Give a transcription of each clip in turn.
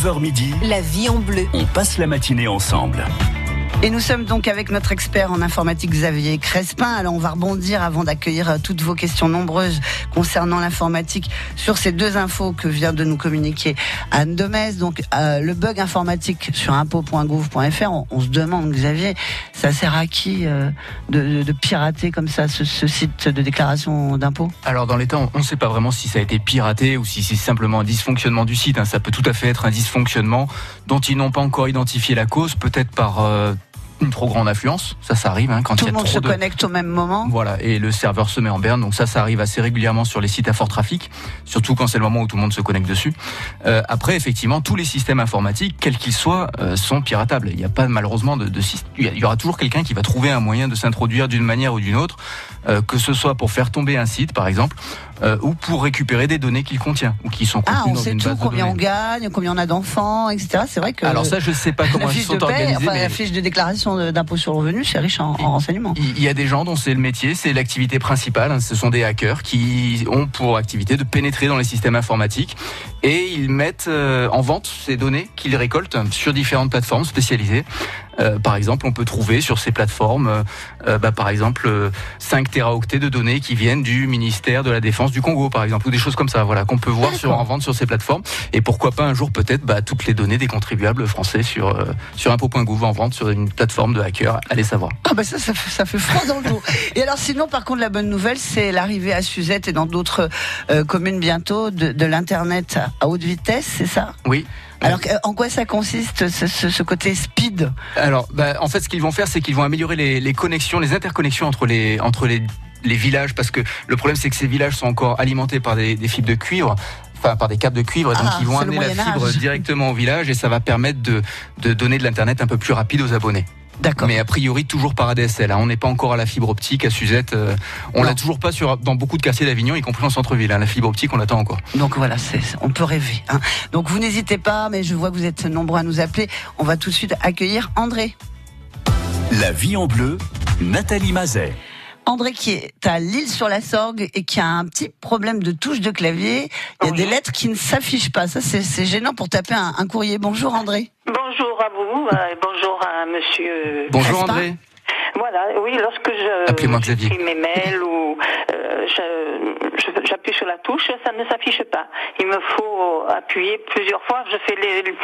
9h midi, La vie en bleu. on passe la matinée ensemble. Et nous sommes donc avec notre expert en informatique Xavier Crespin. Alors on va rebondir avant d'accueillir euh, toutes vos questions nombreuses concernant l'informatique sur ces deux infos que vient de nous communiquer Anne Demez. Donc euh, le bug informatique sur impôt.gouv.fr, on, se demande Xavier, ça sert à qui euh, de, pirater comme ça ce, site de déclaration d'impôt Alors dans l'état, on ne sait pas vraiment si ça a été piraté ou si c'est simplement un dysfonctionnement du site. hein. Ça peut tout à fait être un dysfonctionnement dont ils n'ont pas encore identifié la cause, peut-être par une trop grande affluence. Ça, ça arrive hein, quand Tout il y le monde trop se de... connecte au même moment Voilà, et le serveur se met en berne. Donc ça, ça arrive assez régulièrement sur les sites à fort trafic, surtout quand c'est le moment où tout le monde se connecte dessus. Euh, après, effectivement, tous les systèmes informatiques, quels qu'ils soient, euh, sont piratables. Il n'y a pas malheureusement de, de il y aura toujours quelqu'un qui va trouver un moyen de s'introduire d'une manière ou d'une autre, euh, que ce soit pour faire tomber un site, par exemple, euh, ou pour récupérer des données qu'il contient ou qui sont Ah, contenues on dans sait une tout, base de combien on gagne, combien on a d'enfants, etc. C'est vrai que Alors ça, je sais pas comment ils de sont paie, organisés. enfin, mais- la fiche de déclaration d'impôt sur le revenu, c'est riche en, en renseignements. Il y a des gens dont c'est le métier, c'est l'activité principale. hein. Ce sont des hackers qui ont pour activité de pénétrer dans les systèmes informatiques et ils mettent euh, en vente ces données qu'ils récoltent sur différentes plateformes spécialisées. Euh, par exemple, on peut trouver sur ces plateformes, euh, euh, bah, par exemple, euh, 5 téraoctets de données qui viennent du ministère de la Défense du Congo, par exemple, ou des choses comme ça, voilà, qu'on peut voir sur, en vente sur ces plateformes. Et pourquoi pas un jour peut-être bah, toutes les données des contribuables français sur euh, sur impôt.gouv en vente sur une plateforme de hackers. Allez savoir. Ah bah ça, ça fait, ça fait froid dans le dos. Et alors sinon, par contre, la bonne nouvelle, c'est l'arrivée à Suzette et dans d'autres euh, communes bientôt de, de l'internet à haute vitesse, c'est ça? Oui. Alors en quoi ça consiste ce, ce- ce côté speed? Alors, bah, en fait, ce qu'ils vont faire, c'est qu'ils vont améliorer les, les connexions, les interconnexions entre les entre les, les villages, parce que le problème, c'est que ces villages sont encore alimentés par des, des fibres de cuivre. Enfin, par des câbles de cuivre, donc Ah, ils vont amener la fibre directement au village et ça va permettre de, de donner de l'internet un peu plus rapide aux abonnés. D'accord. Mais a priori toujours par ADSL. hein. On n'est pas encore à la fibre optique à Suzette. euh, on l'a toujours pas sur dans beaucoup de quartiers d'Avignon, y compris en centre-ville. hein. La fibre optique, on l'attend encore. Donc voilà, on peut rêver. hein. Donc vous n'hésitez pas, mais je vois que vous êtes nombreux à nous appeler. On va tout de suite accueillir André. La vie en bleu, Nathalie Mazet. André qui est à Lille sur la Sorgue et qui a un petit problème de touche de clavier. Il y a des lettres qui ne s'affichent pas. Ça, c'est, gênant pour taper un, un courrier. Bonjour André. Bonjour à vous, euh, et bonjour à monsieur. Bonjour N'est-ce pas André. Voilà, oui, lorsque je j'écris mes mails ou euh, j'appuie sur la touche, ça ne s'affiche pas. Il me faut appuyer plusieurs fois. Je fais les,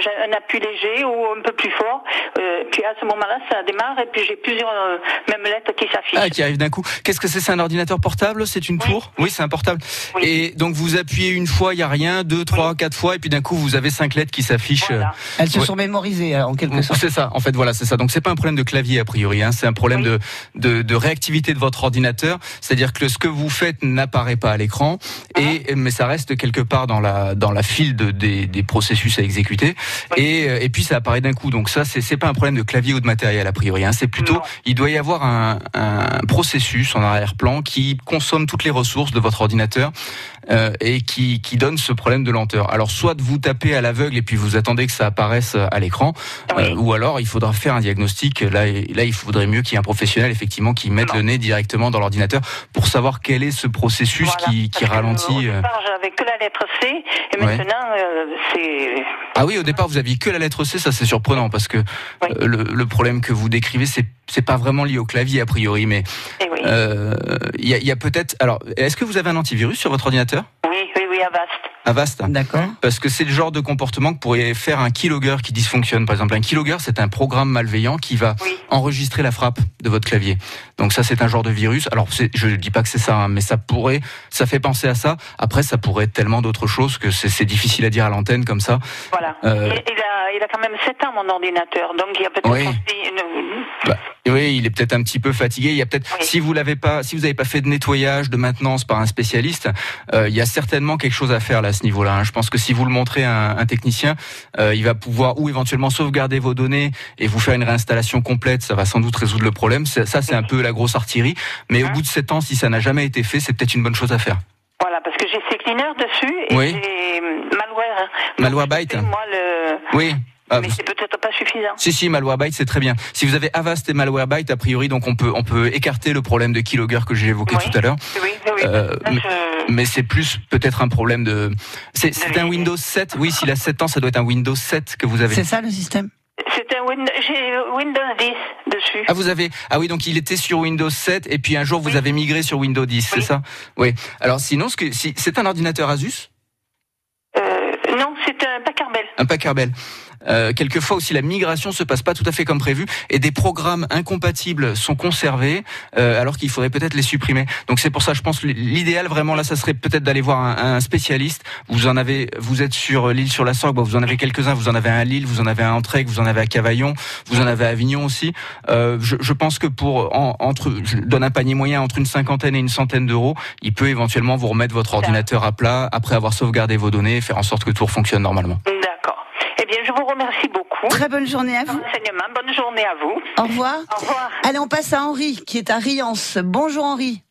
j'ai un appui léger ou un peu plus fort. euh, puis à ce moment-là, ça démarre et puis j'ai plusieurs euh, mêmes lettres qui s'affichent. Ah, qui arrive d'un coup. Qu'est-ce que c'est? C'est un ordinateur portable? C'est une Oui. tour? Oui, c'est un portable. Oui. Et donc vous appuyez une fois, il y a rien, deux, trois, quatre fois, et puis d'un coup vous avez cinq lettres qui s'affichent. Voilà. Elles se Ouais. sont mémorisées en quelque sorte. C'est ça, en fait, voilà, c'est ça. Donc c'est pas un problème de clavier a priori, hein, c'est un problème Oui. de, de de réactivité de votre ordinateur. C'est-à-dire que ce que vous faites n'apparaît pas à l'écran, et mais ça reste quelque part dans la dans la file de, des, des processus à exécuter, et euh, et puis ça apparaît d'un coup. Donc ça, c'est c'est pas un problème de clavier ou de matériel a priori. Hein, c'est plutôt, Non. il doit y avoir un, un processus en arrière-plan qui consomme toutes les ressources de votre ordinateur euh, et qui, qui donne ce problème de lenteur. Alors soit vous tapez à l'aveugle et puis vous attendez que ça apparaisse à l'écran, Oui. euh, ou alors il faudra faire un diagnostic. Là, là il faudrait mieux qu'il y ait un professionnel effectivement qui mette Non. le nez directement dans l'ordinateur pour savoir quel est ce processus Voilà. qui, qui ralentit. Au euh. départ, j'avais que la lettre C et Ouais. maintenant euh, c'est Ah oui, au départ vous aviez que la lettre C, ça c'est surprenant parce que Oui. euh, le, le problème que vous décrivez c'est c'est pas vraiment lié au clavier a priori, mais eh oui. euh, il y a, il y a peut-être. Alors, est-ce que vous avez un antivirus sur votre ordinateur? Oui, oui, oui, Avast. Avast D'accord. Parce que c'est le genre de comportement que pourrait faire un keylogger qui dysfonctionne. Par exemple, un keylogger, c'est un programme malveillant qui va Oui. enregistrer la frappe de votre clavier. Donc ça, c'est un genre de virus. Alors, je ne dis pas que c'est ça, hein, mais ça pourrait, ça fait penser à ça. Après, ça pourrait être tellement d'autres choses que c'est difficile à dire à l'antenne comme ça. Voilà. Euh, Il, il a, il a quand même 7 ans, mon ordinateur. Donc, il y a peut-être Oui. aussi une... Bah, oui, il est peut-être un petit peu fatigué. Il y a peut-être, Oui. si vous l'avez pas, si vous n'avez pas fait de nettoyage, de maintenance par un spécialiste, euh, il y a certainement quelque chose à faire là ce niveau-là. hein. Je pense que si vous le montrez à un, technicien, euh, il va pouvoir ou éventuellement sauvegarder vos données et vous faire une réinstallation complète. Ça va sans doute résoudre le problème. Ça, c'est un peu la grosse artillerie. Mais au bout de sept ans, si ça n'a jamais été fait, c'est peut-être une bonne chose à faire. Voilà, parce que j'ai CCleaner dessus et Oui. j'ai hum, Malware. Malwarebyte. Moi, le... Oui. Ah, Mais vous- c'est peut-être pas suffisant. Si si Malwarebyte c'est très bien. Si vous avez Avast et Malwarebyte a priori donc on peut on peut écarter le problème de keylogger que j'ai évoqué Oui. tout à l'heure. Oui, oui, oui. Euh, mais- je, Mais c'est plus peut-être un problème de. C'est c'est un Windows 7. Oui, s'il a 7 ans, ça doit être un Windows 7 que vous avez. C'est ça le système? C'est un Windows, j'ai Windows 10 dessus. Ah vous avez ah oui donc il était sur Windows 7 et puis un jour vous Oui. avez migré sur Windows 10 c'est ça? Oui. Alors sinon ce que si c'est un ordinateur Asus? Euh, non, c'est un Packard Bell. un Packard Bell. Euh, quelquefois aussi la migration se passe pas tout à fait comme prévu et des programmes incompatibles sont conservés euh, alors qu'il faudrait peut-être les supprimer. Donc c'est pour ça je pense l'idéal vraiment là ça serait peut-être d'aller voir un, un spécialiste. Vous en avez vous êtes sur l'île sur la Sorgue, vous en avez quelques-uns, vous en avez un à Lille, vous en avez un à Entraigue, vous en avez à Cavaillon, vous en avez à Avignon aussi. Euh, je, je pense que pour en- entre je donne un panier moyen entre une cinquantaine et une centaine d'euros, il peut éventuellement vous remettre votre ordinateur à plat après avoir sauvegardé vos données et faire en sorte que tout fonctionne normalement. Eh bien, je vous remercie beaucoup. Très bonne journée à vous. Enseignement. Bonne journée à vous. Au revoir. Au revoir. Allez, on passe à Henri, qui est à Riance. Bonjour Henri.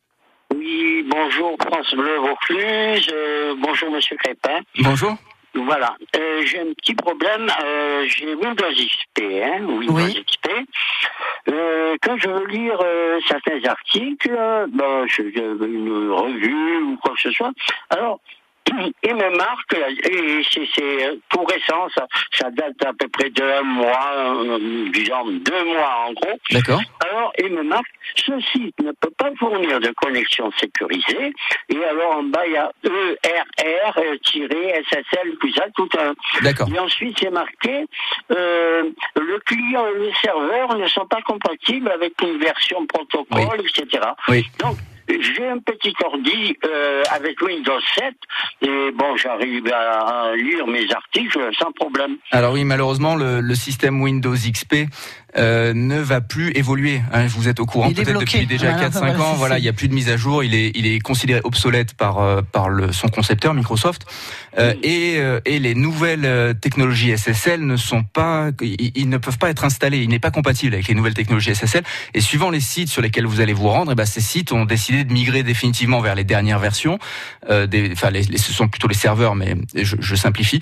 Oui, bonjour France Bleu Vaucluse, euh, bonjour Monsieur Crépin. Bonjour. Voilà, euh, j'ai un petit problème, euh, j'ai Windows XP, hein, Windows Oui. XP. Euh, quand je veux lire euh, certains articles, euh, ben, je- une revue ou quoi que ce soit, alors il me marque, et c'est euh, tout récent, ça, ça date à peu près d'un mois, euh, disons deux mois en gros, D'accord. alors, il me marque, ce site ne peut pas fournir de connexion sécurisée. Et alors, en bas, il y a ERR-SSL, puis ça, tout un. D'accord. Et ensuite, c'est marqué, euh, le client et le serveur ne sont pas compatibles avec une version protocole, etc. Oui. Donc, j'ai un petit ordi euh, avec Windows 7 et bon, j'arrive à, lire mes articles sans problème. Alors oui, malheureusement, le, le système Windows XP euh, ne va plus évoluer. hein. vous êtes au courant peut-être depuis déjà Voilà, 4-5 voilà, ans. Voilà, il n'y a plus de mise à jour. Il est, il est considéré obsolète par, euh, par le, son concepteur Microsoft. Euh, et, euh, et les nouvelles technologies SSL ne sont pas, ils, ils ne peuvent pas être installés. Il n'est pas compatible avec les nouvelles technologies SSL. Et suivant les sites sur lesquels vous allez vous rendre, eh ben, ces sites ont décidé de migrer définitivement vers les dernières versions. Euh, des, enfin, les, les- ce sont plutôt les serveurs, mais je, je simplifie.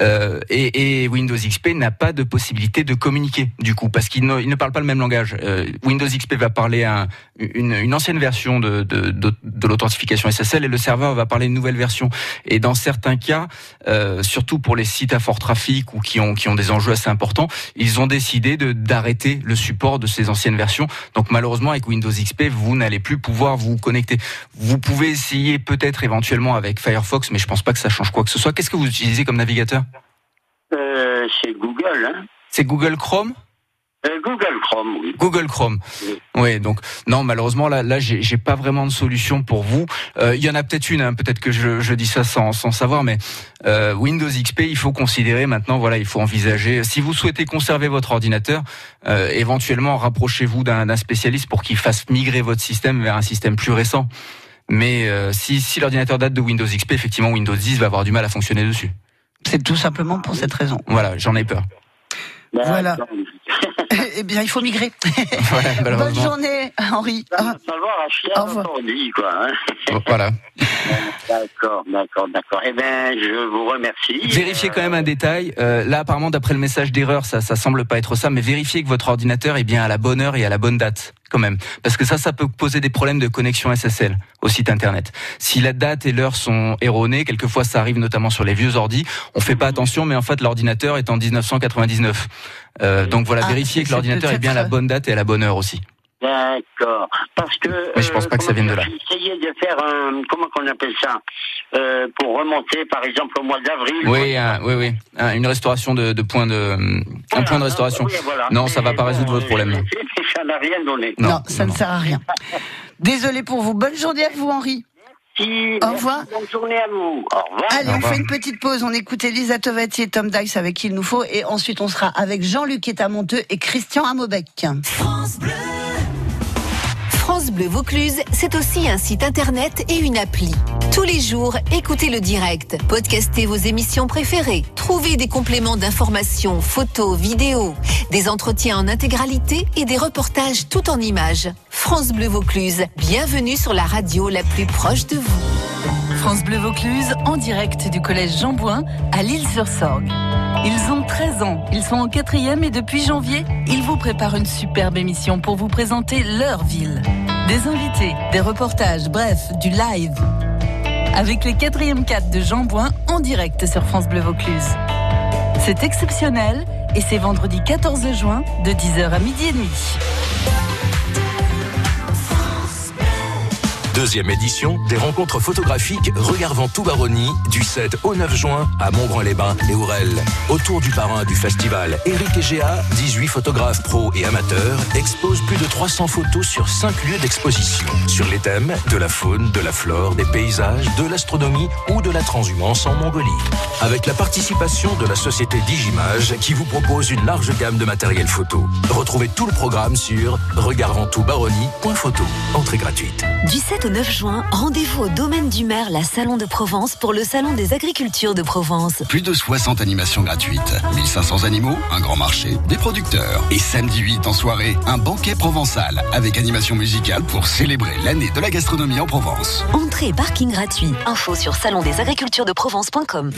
Euh, et, et Windows XP n'a pas de possibilité de communiquer du coup parce qu'il ne, il ne parle pas le même langage. Euh, Windows XP va parler un, une, une ancienne version de, de, de, de l'authentification SSL et le serveur va parler une nouvelle version. Et dans certains cas, euh, surtout pour les sites à fort trafic ou qui ont qui ont des enjeux assez importants, ils ont décidé d'arrêter le support de ces anciennes versions. Donc malheureusement avec Windows XP, vous n'allez plus pouvoir vous connecter. Vous pouvez essayer peut-être éventuellement avec Firefox, mais je pense pas que ça change quoi que ce soit. Qu'est-ce que vous utilisez comme navigateur? Euh, c'est Google, hein. C'est Google Chrome? Google Chrome, oui. Google Chrome. Oui. Oui, donc non, malheureusement là, là, j'ai j'ai pas vraiment de solution pour vous. Euh, Il y en a peut-être une, hein, peut-être que je, je dis ça sans, sans savoir, mais euh, Windows XP, il faut considérer maintenant. Voilà, il faut envisager. Si vous souhaitez conserver votre ordinateur, euh, éventuellement rapprochez-vous d'un d'un spécialiste pour qu'il fasse migrer votre système vers un système plus récent. Mais euh, si, si l'ordinateur date de Windows XP, effectivement, Windows 10 va avoir du mal à fonctionner dessus. C'est tout simplement pour cette raison. Voilà, j'en ai peur. Voilà. D'accord. Eh bien, il faut migrer. Bonne journée, Henri. Ça Ah, va Au revoir. ordi, quoi. Hein. Voilà. D'accord, d'accord, d'accord. Eh bien, je vous remercie. Vérifiez quand même un détail. Euh, là, apparemment, d'après le message d'erreur, ça, ça semble pas être ça, mais vérifiez que votre ordinateur est bien à la bonne heure et à la bonne date, quand même, parce que ça, ça peut poser des problèmes de connexion SSL au site internet. Si la date et l'heure sont erronées, quelquefois ça arrive notamment sur les vieux ordis, on fait pas attention, mais en fait l'ordinateur est en 1999. Euh, donc voilà, Ah, vérifiez que l'ordinateur est bien à la bonne date et à la bonne heure aussi. D'accord. Parce que. Mais je pense pas que ça comment vienne de là. essayé de faire un. Comment qu'on appelle ça euh, Pour remonter, par exemple, au mois d'avril. Oui, un- oui, oui, Un- une restauration de, de points de, un point de restauration. oui, voilà. Non, ça va Mais pas résoudre votre problème. mais Ça n'a rien donné. non, Non, ça non, ne non. sert à rien. Désolé pour vous. Bonne journée à vous, Henri. Merci, Au revoir. merci, Bonne journée à vous. Au revoir. Allez, on revoir. fait une petite pause. On écoute Elisa Tovati et Tom Dice avec qui il nous faut. Et ensuite, on sera avec Jean-Luc qui est à Monteux et Christian à Maubec. France Bleu Vaucluse, c'est aussi un site internet et une appli. Tous les jours, écoutez le direct, podcastez vos émissions préférées, trouvez des compléments d'informations, photos, vidéos, des entretiens en intégralité et des reportages tout en images. France Bleu Vaucluse, bienvenue sur la radio la plus proche de vous. France Bleu Vaucluse, en direct du collège Jean Bouin à Lille-sur-Sorgue. Ils ont 13 ans, ils sont en quatrième et depuis janvier, ils vous préparent une superbe émission pour vous présenter leur ville. Des invités, des reportages, bref, du live. avec les 4e 4 de Jean Bouin en direct sur France Bleu Vaucluse. C'est exceptionnel et c'est vendredi 14 juin de 10h à midi et demi. Deuxième édition des rencontres photographiques Regardant tout Baronnie du 7 au 9 juin à Montbrun-les-Bains et Aurel. Autour du parrain du festival, Eric Egea, 18 photographes pros et amateurs, exposent plus de 300 photos sur 5 lieux d'exposition. Sur les thèmes de la faune, de la flore, des paysages, de l'astronomie ou de la transhumance en Mongolie. Avec la participation de la société Digimage qui vous propose une large gamme de matériel photo. Retrouvez tout le programme sur regardanttoutbaronnie.photo. Entrée gratuite. Du 7 au 9 juin, rendez-vous au domaine du maire, la Salon de Provence, pour le Salon des agricultures de Provence. Plus de 60 animations gratuites, 1500 animaux, un grand marché, des producteurs. Et samedi 8 en soirée, un banquet provençal avec animation musicale pour célébrer l'année de la gastronomie en Provence. Entrée et parking gratuit. Info sur salondesagriculturesdeprovence.com.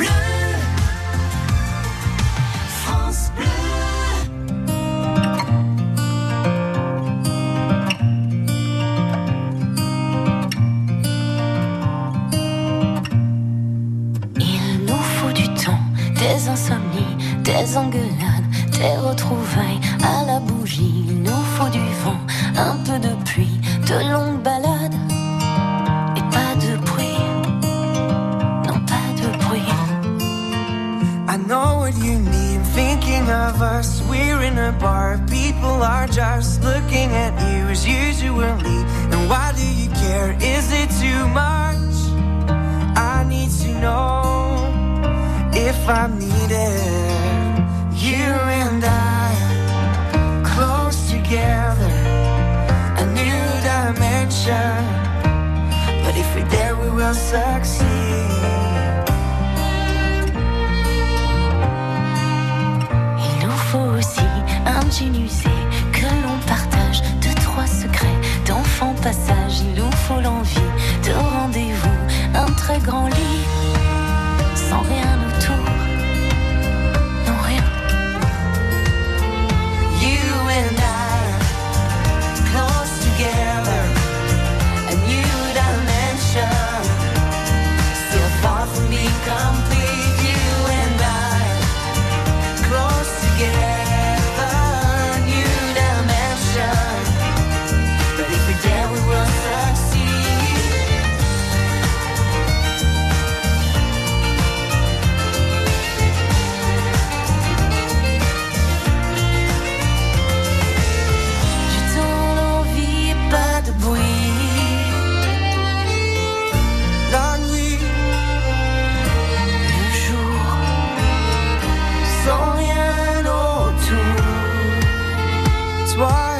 Toi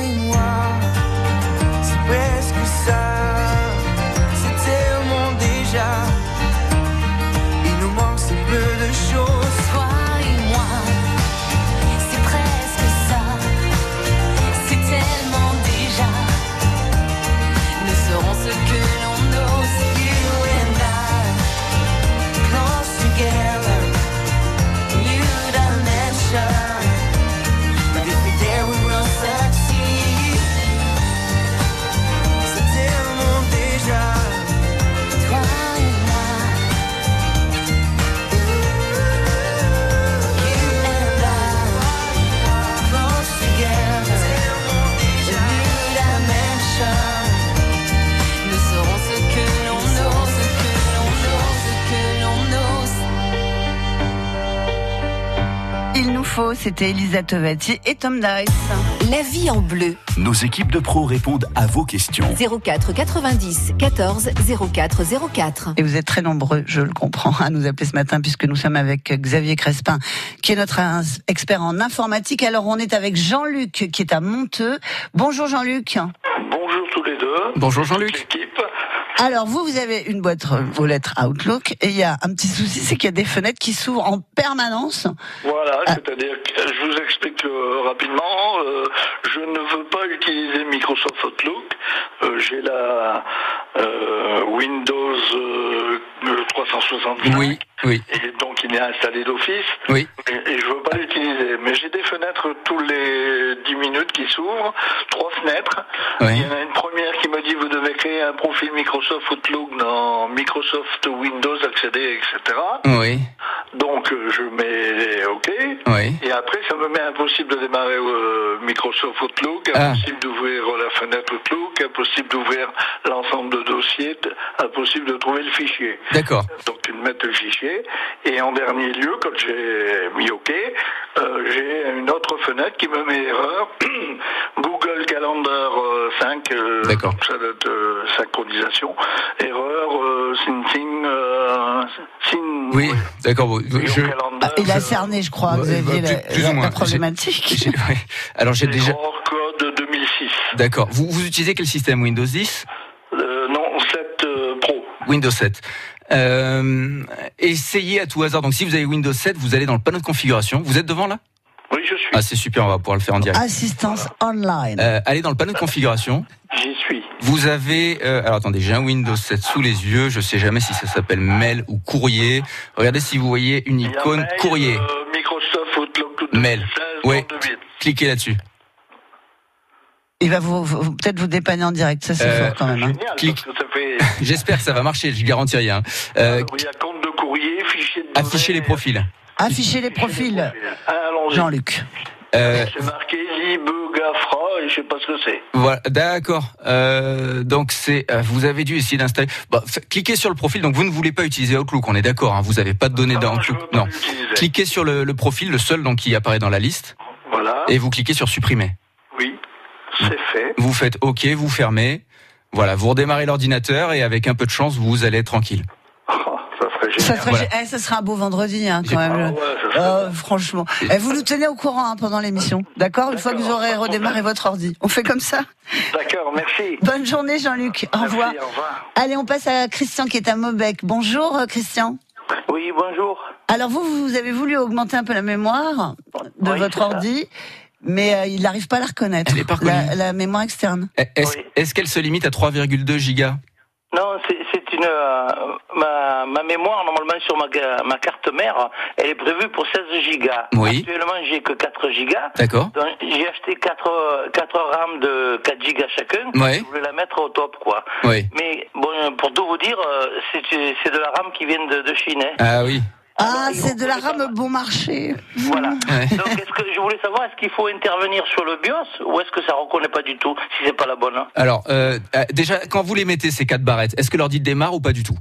C'était Elisa Tovati et Tom Dice. La vie en bleu. Nos équipes de pros répondent à vos questions. 04 90 14 04 04. Et vous êtes très nombreux, je le comprends, à nous appeler ce matin puisque nous sommes avec Xavier Crespin, qui est notre expert en informatique. Alors on est avec Jean-Luc, qui est à Monteux. Bonjour Jean-Luc. Bonjour tous les deux. Bonjour Jean-Luc. L'équipe. Alors vous, vous avez une boîte aux lettres Outlook et il y a un petit souci, c'est qu'il y a des fenêtres qui s'ouvrent en permanence. Voilà, Ah. c'est-à-dire que je vous explique euh, rapidement. euh, je ne veux pas utiliser Microsoft Outlook. Euh, J'ai la euh, Windows euh, 365. Oui, oui, Et donc il est installé d'office. oui. Et, et je veux pas l'utiliser. Mais j'ai des fenêtres tous les 10 minutes qui s'ouvrent. Trois fenêtres. Oui. Il y en a une première qui me dit vous devez créé un profil Microsoft Outlook dans Microsoft Windows, accéder, etc. Oui. Donc euh, je mets OK. Oui. Et après, ça me met impossible de démarrer euh, Microsoft Outlook, Ah. impossible d'ouvrir la fenêtre Outlook, impossible d'ouvrir l'ensemble de dossiers, impossible de trouver le fichier. D'accord. Donc tu me mets le fichier. Et en dernier lieu, quand j'ai mis OK, euh, j'ai une autre fenêtre qui me met erreur. Google Calendar euh, 5, euh, D'accord. ça doit être euh, synchronisation. Erreur, euh, synthing, euh, syn- Oui, d'accord. bon, je- Ah, il a cerné, je crois, Ouais, Xavier, bah, la, plus- plus ou la- moins. la problématique. ouais. Alors j'ai déjà. Code 2006. D'accord. Vous, vous utilisez quel système Windows 10 Euh, non, 7 euh, Pro. Windows 7. Euh, essayez à tout hasard. Donc si vous avez Windows 7, vous allez dans le panneau de configuration. Vous êtes devant là? Oui, je suis. Ah c'est super, on va pouvoir le faire en direct. Assistance online. Euh, allez dans le panneau de configuration. J'y suis. Vous avez, euh, alors attendez, j'ai un Windows 7 sous les yeux. Je sais jamais si ça s'appelle mail ou courrier. Regardez si vous voyez une icône Mail, courrier. euh, Microsoft Outlook Mail. 2016, Oui. 32 Cliquez là-dessus. Il va vous, vous- peut-être vous dépanner en direct, ça c'est Euh, fort quand même. hein. Génial, Clique. parce que ça fait... J'espère que ça va marcher. Je garantis rien. Euh, Alors, il y a compte affichez les profils. Affichez les profils. Jean-Luc. Euh, C'est marqué lib gafra et je sais pas ce que c'est. Voilà, d'accord. Euh, donc c'est, euh, vous avez dû essayer d'installer. Bah, cliquez sur le profil. Donc vous ne voulez pas utiliser Outlook, on est d'accord. Hein, vous n'avez pas de données Ah dans non, Outlook. Non. Cliquez sur le, le profil, le seul donc qui apparaît dans la liste, Voilà. et vous cliquez sur supprimer. Oui, c'est fait. Vous faites OK, vous fermez. Voilà, vous redémarrez l'ordinateur et avec un peu de chance, vous allez être tranquille. Oh, ça serait Ça, génial. serait, Voilà. eh, ça sera un beau vendredi hein, quand Ah même. ouais, ça serait- Euh, franchement. Eh, vous nous tenez au courant hein, pendant l'émission, d'accord? Une fois que vous aurez redémarré votre ordi. On fait comme ça? D'accord, merci. Bonne journée Jean-Luc, au revoir. au revoir. Allez, on passe à Christian qui est à Maubec. Bonjour euh, Christian. Oui, bonjour. Alors vous, vous avez voulu augmenter un peu la mémoire de Oui, votre ça. ordi, mais euh, il n'arrive pas à la reconnaître. Elle est pas reconnue. la, la mémoire externe. Est-ce Oui. est-ce qu'elle se limite à 3,2 gigas? Non, c'est c'est une euh, ma, ma mémoire normalement sur ma, ma carte mère, elle est prévue pour 16 gigas. Oui. Actuellement, j'ai que 4 gigas. D'accord. Donc, j'ai acheté 4 4 RAM de 4 gigas chacun. Ouais. Je voulais la mettre au top quoi. Oui. Mais bon, pour tout vous dire, euh, c'est c'est de la RAM qui vient de, de Chine. hein. Ah oui. Ah, ils c'est de la faire RAM bon marché. Voilà. Ouais. Donc, est-ce que je voulais savoir, est-ce qu'il faut intervenir sur le BIOS ou est-ce que ça reconnaît pas du tout si c'est pas la bonne hein Alors, euh, euh, déjà, quand vous les mettez ces quatre barrettes, est-ce que l'ordi démarre ou pas du tout?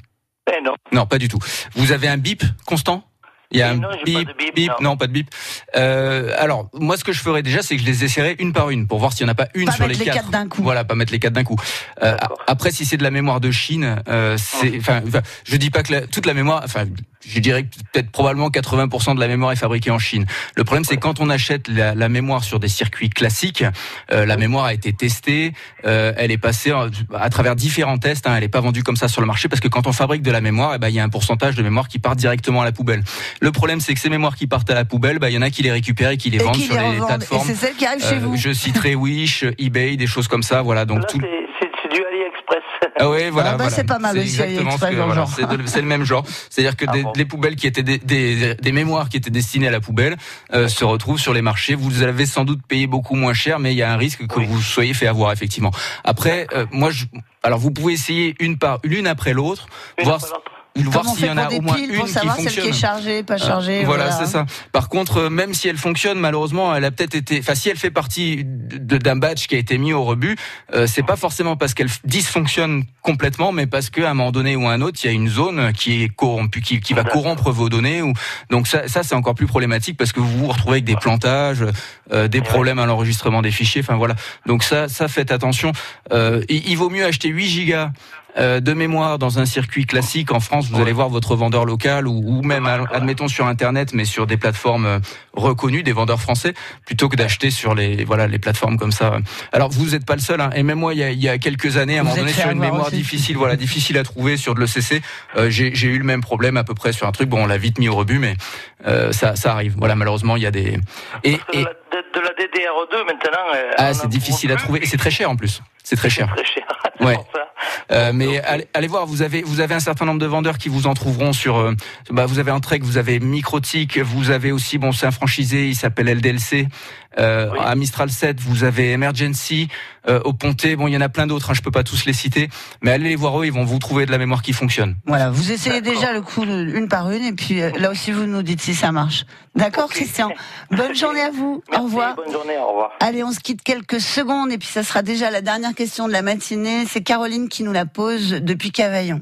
Eh non. Non, pas du tout. Vous avez un bip constant? Il y a Oui, un non, pas de bip, non. pas de bip. Euh, alors, moi, ce que je ferais déjà, c'est que je les essaierai une par une pour voir s'il n'y en a pas une Pas sur les mettre les quatre. d'un coup. Voilà, pas mettre les quatre d'un coup. Euh, après, si c'est de la mémoire de Chine, euh, c'est, enfin, enfin, je dis pas que la- toute la mémoire, enfin, je dirais que peut-être probablement 80% de la mémoire est fabriquée en Chine. Le problème, c'est quand on achète la, la mémoire sur des circuits classiques, euh, la mémoire a été testée, euh, elle est passée en- à travers différents tests. Hein, elle n'est pas vendue comme ça sur le marché parce que quand on fabrique de la mémoire, eh ben, il y a un pourcentage de mémoire qui part directement à la poubelle. Le problème, c'est que ces mémoires qui partent à la poubelle, bah, il y en a qui les récupèrent et qui les Et vendent qui sur les les revendent. Et plateformes. c'est celle qui arrive chez Euh, vous. je citerai Wish, eBay, des choses comme ça. Voilà, donc Là, tout. c'est- c'est c'est du AliExpress. Ah ouais, voilà. Ah bah, voilà. c'est pas mal aussi, voilà, c'est de- c'est le même genre. C'est-à-dire que Ah des, bon. les poubelles qui étaient des, des, des mémoires qui étaient destinées à la poubelle euh, se retrouvent sur les marchés. Vous avez sans doute payé beaucoup moins cher, mais il y a un risque que Oui. vous soyez fait avoir effectivement. Après, euh, moi, je, alors vous pouvez essayer une par l'une après l'autre, Une voir après l'autre. Voir s'il y en a au moins une pour qui savoir celle fonctionne. qui est chargée, pas chargée. Euh, voilà, c'est ça. Par contre, euh, même si elle fonctionne, malheureusement, elle a peut-être été. Enfin, si elle fait partie de- d'un batch qui a été mis au rebut, euh, c'est pas forcément parce qu'elle dysfonctionne complètement, mais parce qu'à un moment donné ou à un autre, il y a une zone qui est corrompue, qui, qui va corrompre vos données. Ou donc ça, ça c'est encore plus problématique parce que vous vous retrouvez avec des plantages, euh, des problèmes à l'enregistrement des fichiers. Enfin voilà. Donc ça, ça faites attention. Euh, il, il vaut mieux acheter 8 gigas euh, de mémoire dans un circuit classique en France, vous allez voir votre vendeur local ou, ou même ad- admettons sur internet, mais sur des plateformes euh, reconnues, des vendeurs français, plutôt que d'acheter sur les voilà les plateformes comme ça. Alors vous n'êtes pas le seul, hein, et même moi il y a, il y a quelques années, à un moment donné, sur une mémoire aussi. difficile, voilà difficile à trouver sur de l'ECC, euh, j'ai j'ai eu le même problème à peu près sur un truc. Bon, on l'a vite mis au rebut, mais euh, ça ça arrive. Voilà, malheureusement il y a des et, et de, la, de- de la DDR2 maintenant. ah c'est difficile à trouver et c'est très cher en plus. C'est très cher. Très cher. Ouais. Euh, mais allez, voir, vous avez vous avez un certain nombre de vendeurs qui vous en trouveront sur. euh, bah, vous avez Entrec, vous avez Microtic, vous avez aussi bon, c'est un franchisé, il s'appelle LDLC. Euh, À Mistral 7, vous avez Emergency. Euh, au Pontet, bon, il y en a plein d'autres. Hein, je peux pas tous les citer, mais allez les voir eux, ils vont vous trouver de la mémoire qui fonctionne. Voilà, vous essayez déjà le coup une par une et puis euh, là aussi vous nous dites si ça marche. D'accord, Christian? Bonne journée à vous. au revoir. Bonne journée, au revoir. Allez, on se quitte quelques secondes et puis ça sera déjà la dernière question de la matinée. C'est Caroline qui nous la pose depuis Cavaillon.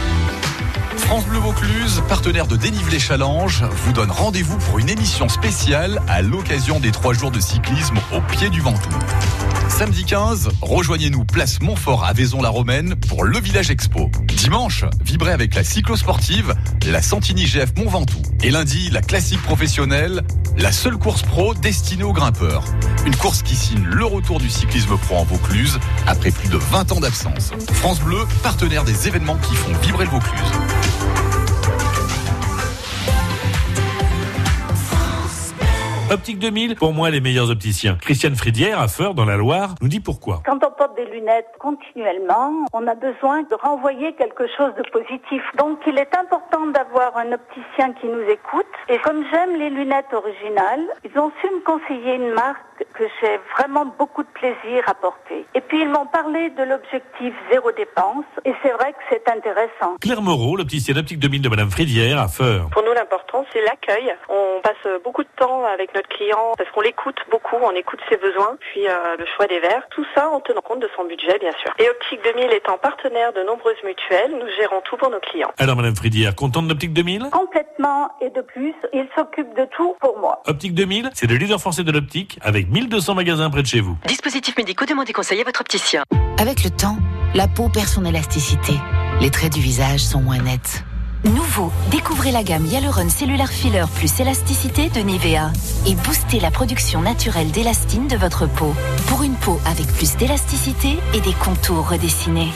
France Bleu Vaucluse, partenaire de Dénivelé Challenge, vous donne rendez-vous pour une émission spéciale à l'occasion des trois jours de cyclisme au pied du Ventoux. Samedi 15, rejoignez-nous place Montfort à Vaison-la-Romaine pour le Village Expo. Dimanche, vibrez avec la cyclosportive, la Santini GF Mont Ventoux. Et lundi, la classique professionnelle, la seule course pro destinée aux grimpeurs. Une course qui signe le retour du cyclisme pro en Vaucluse après plus de 20 ans d'absence. France Bleu, partenaire des événements qui font vibrer le Vaucluse. Thank you. Optique 2000, pour moi les meilleurs opticiens. Christiane Fridière, à Feur, dans la Loire, nous dit pourquoi. Quand on porte des lunettes continuellement, on a besoin de renvoyer quelque chose de positif. Donc il est important d'avoir un opticien qui nous écoute. Et comme j'aime les lunettes originales, ils ont su me conseiller une marque que j'ai vraiment beaucoup de plaisir à porter. Et puis ils m'ont parlé de l'objectif zéro dépense. Et c'est vrai que c'est intéressant. Claire Moreau, l'opticienne Optique 2000 de Madame Fridière, à Feur. Pour nous, l'important, c'est l'accueil. On passe beaucoup de temps avec notre client parce qu'on l'écoute beaucoup, on écoute ses besoins, puis euh, le choix des verres. Tout ça en tenant compte de son budget, bien sûr. Et Optique 2000 étant partenaire de nombreuses mutuelles, nous gérons tout pour nos clients. Alors Madame Fridière, contente d'Optique 2000 Complètement et de plus, ils s'occupent de tout pour moi. Optique 2000, c'est le leader français de l'optique avec 1200 magasins près de chez vous. Dispositifs médicaux, demandez conseil à votre opticien. Avec le temps, la peau perd son élasticité. Les traits du visage sont moins nets. Nouveau, découvrez la gamme Hyaluron Cellular Filler plus élasticité de Nivea et boostez la production naturelle d'élastine de votre peau pour une peau avec plus d'élasticité et des contours redessinés.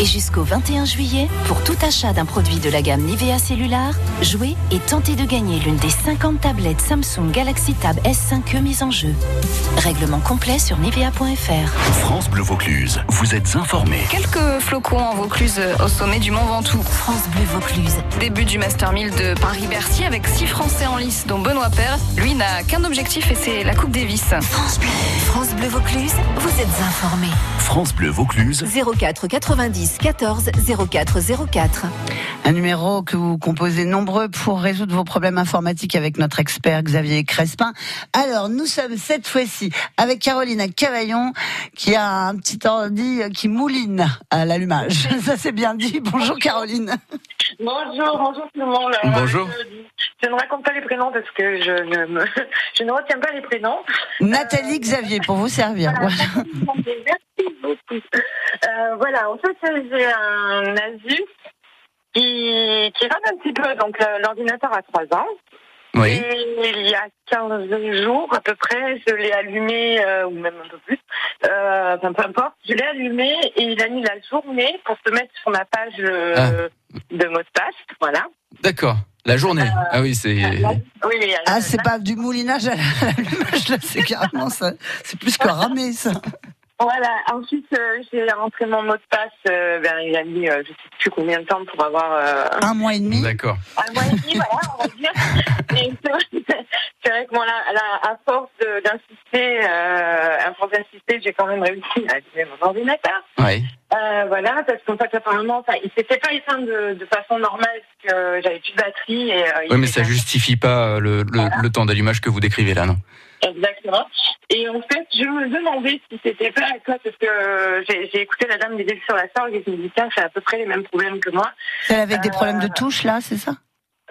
Et jusqu'au 21 juillet, pour tout achat d'un produit de la gamme Nivea Cellular, jouez et tentez de gagner l'une des 50 tablettes Samsung Galaxy Tab S5e mises en jeu. Règlement complet sur nivea.fr. France Bleu Vaucluse, vous êtes informés. Quelques flocons en Vaucluse au sommet du Mont Ventoux. France Bleu Vaucluse. Début du Master 1000 de Paris-Bercy avec six Français en lice, dont Benoît Père. Lui n'a qu'un objectif et c'est la Coupe Davis. France Bleu. France Bleu Vaucluse, vous êtes informés. France Bleu Vaucluse, 04 90 14 04 04. Un numéro que vous composez nombreux pour résoudre vos problèmes informatiques avec notre expert Xavier Crespin. Alors, nous sommes cette fois-ci avec Caroline à Cavaillon, qui a un petit ordi qui mouline à l'allumage. Ça c'est bien dit. Bonjour Caroline. Bonjour, bonjour tout le monde. Bonjour. Je, je ne raconte pas les prénoms parce que je ne, me- je ne retiens pas les prénoms. Nathalie Xavier pour vous servir. Voilà, Voilà. Merci beaucoup. Euh, voilà, en fait, j'ai un Asus qui, qui rame un petit peu. Donc, euh, l'ordinateur a 3 ans. Oui. Et il y a 15 jours à peu près, je l'ai allumé, euh, ou même un peu plus, euh, enfin peu importe, je l'ai allumé et il a mis la journée pour se mettre sur ma page euh, de mot de passe, voilà. D'accord. La journée. Ah oui, c'est. Oui, oui, Ah, c'est pas du moulinage à l'allumage, là, c'est carrément ça. C'est plus que ramer, ça. Voilà, ensuite euh, j'ai rentré mon mot de passe, euh, ben, il a mis euh, je sais plus combien de temps pour avoir... euh, Un mois et demi. D'accord. un mois et demi, voilà, on va dire. Et c'est vrai- que moi, là, là, à force de- d'insister, euh, à force d'insister, j'ai quand même réussi à allumer mon ordinateur. Ouais. Euh, voilà, parce qu'en fait, apparemment, il s'était pas éteint de, de façon normale parce que j'avais plus de batterie. Et, euh, Oui, mais ça justifie pas euh, le, le, le temps d'allumage que vous décrivez là, non? Exactement. Et en fait, je me demandais si c'était pas à toi, parce que euh, j'ai écouté la dame des sur la Sorgue et je me dis, tiens, c'est à peu près les mêmes problèmes que moi. Celle avec des problèmes de touche, là, c'est ça?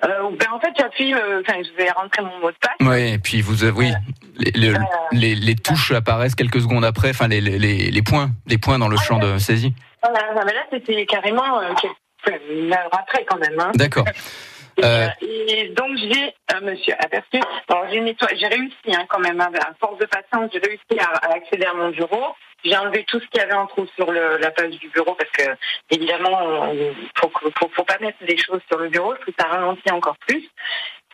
Euh, ben, en fait, j'appuie, euh, enfin, je vais rentrer mon mot de passe. Oui, et puis vous, euh, oui, les, le- les, les touches apparaissent quelques secondes après, enfin les, les, les, points, les points dans le champ de saisie. Voilà, mais là, c'était carrément, euh, une heure après quand même. Hein. D'accord. Et, Euh, euh, et donc j'ai un monsieur aperçu. Alors j'ai nettoyé, j'ai réussi hein, quand même. hein, à force de patience, j'ai réussi à, à accéder à mon bureau. J'ai enlevé tout ce qu'il y avait en trop sur le, la page du bureau parce que évidemment, il faut, faut, faut pas mettre des choses sur le bureau parce que ça ralentit encore plus.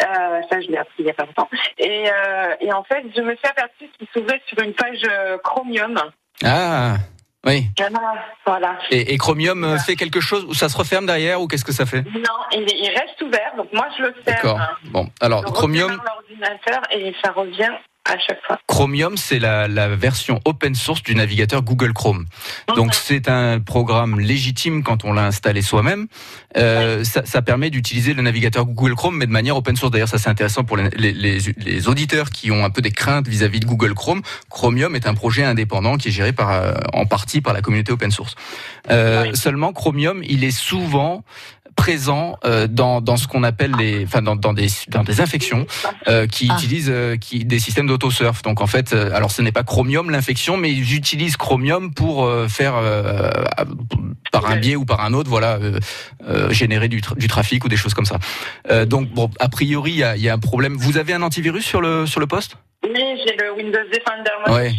Euh, ça, je l'ai appris il y a pas longtemps. Et, euh, et en fait, je me suis aperçue qu'il s'ouvrait sur une page euh, Chromium. Ah, oui. Voilà. Et, et Chromium euh, fait quelque chose ou ça se referme derrière ou qu'est-ce que ça fait? Non, il, il reste ouvert, donc moi je le ferme. D'accord. Bon, alors Je Chromium, l'ordinateur et ça revient à chaque fois. Chromium, c'est la, la version open source du navigateur Google Chrome. Donc c'est un programme légitime quand on l'a installé soi-même. Euh, ça, ça permet d'utiliser le navigateur Google Chrome, mais de manière open source. D'ailleurs, ça c'est intéressant pour les, les- les- les auditeurs qui ont un peu des craintes vis-à-vis de Google Chrome. Chromium est un projet indépendant qui est géré par, euh, en partie par la communauté open source. Euh, Seulement, Chromium, il est souvent présent euh, dans, dans ce qu'on appelle les, enfin dans, dans des dans des infections euh, qui utilisent euh, qui des systèmes d'autosurf. Donc en fait, euh, alors ce n'est pas Chromium l'infection, mais ils utilisent Chromium pour euh, faire euh, par un biais ou par un autre, voilà, générer du, tra- du trafic ou des choses comme ça. Euh, donc bon, a priori, il y a, il y a un problème. Vous avez un antivirus sur le sur le poste? Oui, j'ai le Windows Defender. Moi, Ouais.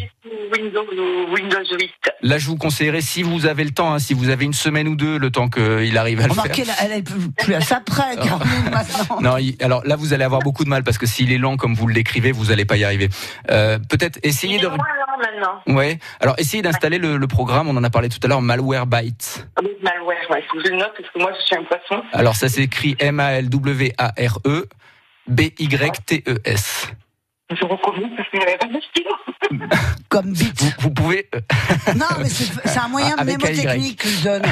Windows ou Windows 8. Là, je vous conseillerais, si vous avez le temps, hein, si vous avez une semaine ou deux, le temps qu'il arrive à le faire. Remarquez, elle, elle est plus- à Caroline, maintenant. Non, alors là, vous allez avoir beaucoup de mal parce que s'il est lent comme vous l'écrivez, vous n'allez pas y arriver. Euh, Peut-être essayez de. Maintenant. Ouais. Alors essayez d'installer le, le programme. On en a parlé tout à l'heure, Malwarebytes. Avec malware, ouais, faut que je le note parce que moi, je suis un poisson. Alors ça s'écrit M-A-L-W-A-R-E B-Y-T-E-S. Je recommence parce que j'avais pas de stylo. Comme bit. Vous, vous pouvez. euh, Non, mais c'est un moyen Avec mnémotechnique que je donne.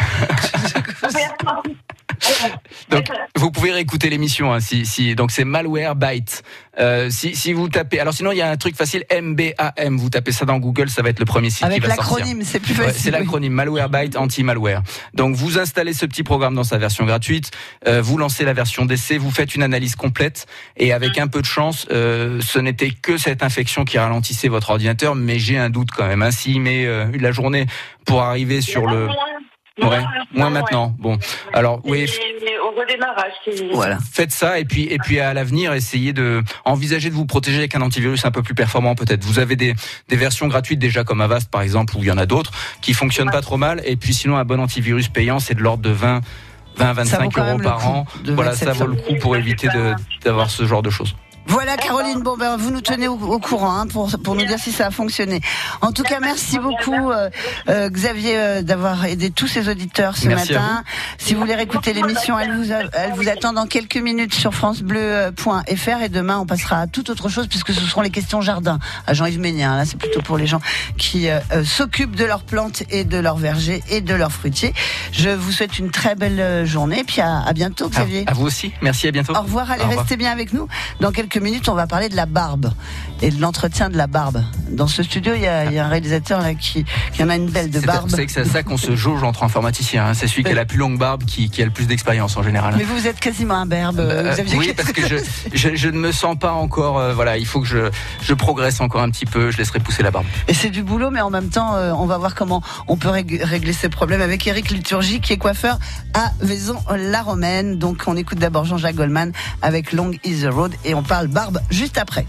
Donc, vous pouvez réécouter l'émission. Hein, si, si, donc, c'est Malwarebytes. Euh, si, si vous tapez. Alors, sinon, il y a un truc facile M-B-A-M. Vous tapez ça dans Google, ça va être le premier site Avec qui va sortir. l'acronyme, c'est plus Ouais, facile. c'est l'acronyme Malwarebyte anti-malware. Donc, vous installez ce petit programme dans sa version gratuite. euh, vous lancez la version d'essai. Vous faites une analyse complète. Et avec un peu de chance, euh, ce n'était que cette infection qui ralentissait votre ordinateur. Mais j'ai un doute quand même. Hein, S'il met euh, la journée pour arriver sur le. Ouais, moins maintenant. Bon, alors oui, au redémarrage, c'est. Faites ça et puis et puis à l'avenir essayez de envisager de vous protéger avec un antivirus un peu plus performant peut-être. Vous avez des, des versions gratuites déjà comme Avast par exemple ou il y en a d'autres qui fonctionnent pas trop mal et puis sinon un bon antivirus payant c'est de l'ordre de 20 20 Ça vaut 25 quand même euros par coup an. Voilà, ça vaut le coup pour éviter de d'avoir ce genre de choses. Voilà Caroline, bon ben vous nous tenez au, au courant hein, pour pour nous dire si ça a fonctionné. En tout cas, merci beaucoup euh, euh, Xavier euh, d'avoir aidé tous ces auditeurs ce Merci matin. Si vous voulez réécouter l'émission, elle vous a- elle vous attend dans quelques minutes sur francebleu.fr et demain on passera à toute autre chose puisque ce seront les questions jardin à Jean-Yves Ménien. Là, c'est plutôt pour les gens qui euh, euh, s'occupent de leurs plantes et de leurs vergers et de leurs fruitiers. Je vous souhaite une très belle euh, journée puis à, à bientôt Xavier. À vous aussi. Merci à bientôt. Au revoir, allez, Au revoir. restez bien avec nous. Dans quelques minutes, on va parler de la barbe et de l'entretien de la barbe. Dans ce studio, il y a, il y a un réalisateur là qui, qui en a une belle de barbe. Que c'est à ça qu'on se jauge entre informaticiens. hein. C'est celui qui a la plus longue barbe qui, qui a le plus d'expérience en général. Mais vous, êtes quasiment un berbe. Euh, Xavier. oui, parce que je, je, je ne me sens pas encore. euh, voilà, il faut que je, je progresse encore un petit peu. Je laisserai pousser la barbe. Et c'est du boulot, mais en même temps, euh, on va voir comment on peut rég- régler ces problèmes avec Eric Liturgie, qui est coiffeur à Vaison-la-Romaine. Donc, on écoute d'abord Jean-Jacques Goldman avec Long is the Road et on parle barbe juste après.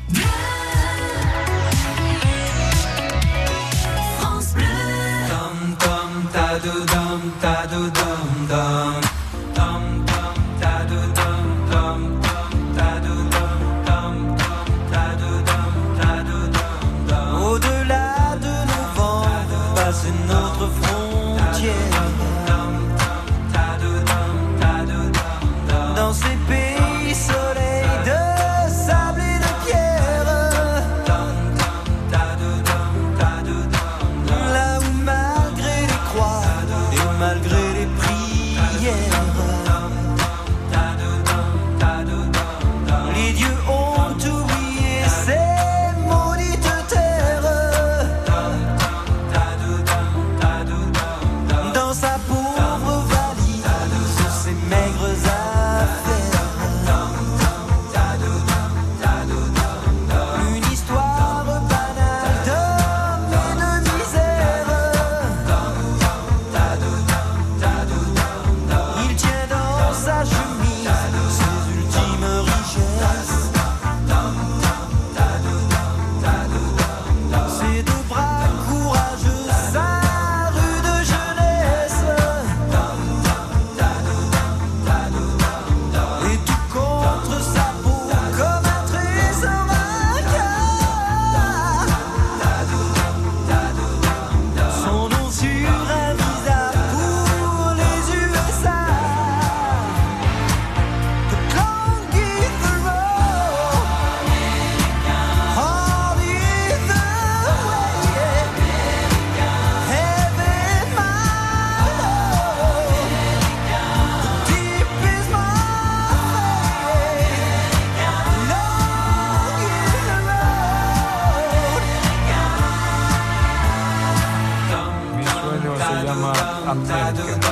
Sur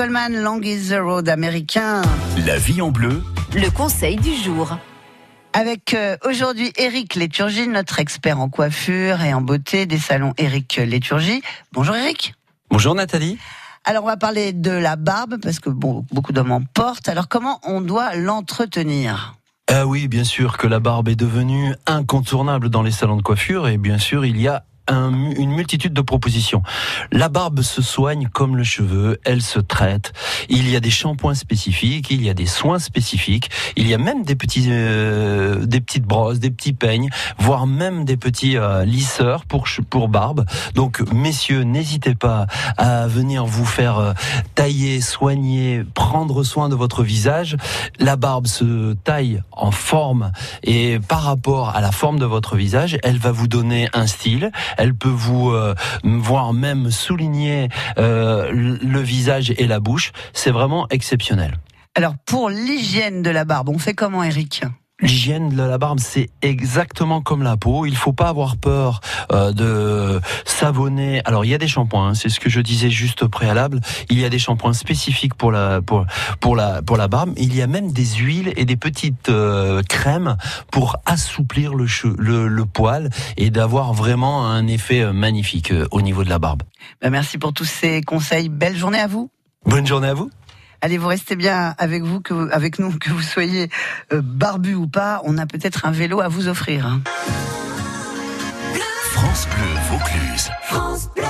Goldman, Long is the Road américain. La vie en bleu, Le conseil du jour. Avec euh, aujourd'hui Eric Léturgie, notre expert en coiffure et en beauté des salons Eric Léturgie. Bonjour Eric. Bonjour Nathalie. Alors on va parler de la barbe parce que bon, beaucoup d'hommes en portent. Alors comment on doit l'entretenir? Ah oui, bien sûr que la barbe est devenue incontournable dans les salons de coiffure et bien sûr il y a un- une multitude de propositions. La barbe se soigne comme le cheveu, elle se traite. Il y a des shampoings spécifiques, il y a des soins spécifiques, il y a même des petits, euh, des petites brosses, des petits peignes, voire même des petits euh, lisseurs pour pour barbe. Donc messieurs, n'hésitez pas à venir vous faire euh, tailler, soigner, prendre soin de votre visage. La barbe se taille en forme et par rapport à la forme de votre visage, elle va vous donner un style. Elle peut vous euh, voire même souligner euh, le visage et la bouche. C'est vraiment exceptionnel. Alors pour l'hygiène de la barbe, on fait comment Eric? L'hygiène de la barbe, c'est exactement comme la peau. Il faut pas avoir peur euh, de savonner. Alors il y a des shampoings, hein, c'est ce que je disais juste au préalable. Il y a des shampoings spécifiques pour la pour pour la pour la barbe. Il y a même des huiles et des petites euh, crèmes pour assouplir le, che- le le poil et d'avoir vraiment un effet euh, magnifique euh, au niveau de la barbe. Ben, Merci pour tous ces conseils. Belle journée à vous. Bonne journée à vous. Allez, vous restez bien avec vous, que vous- avec nous, que vous soyez euh, barbu ou pas. On a peut-être un vélo à vous offrir. hein. France Bleu Vaucluse. France Bleu.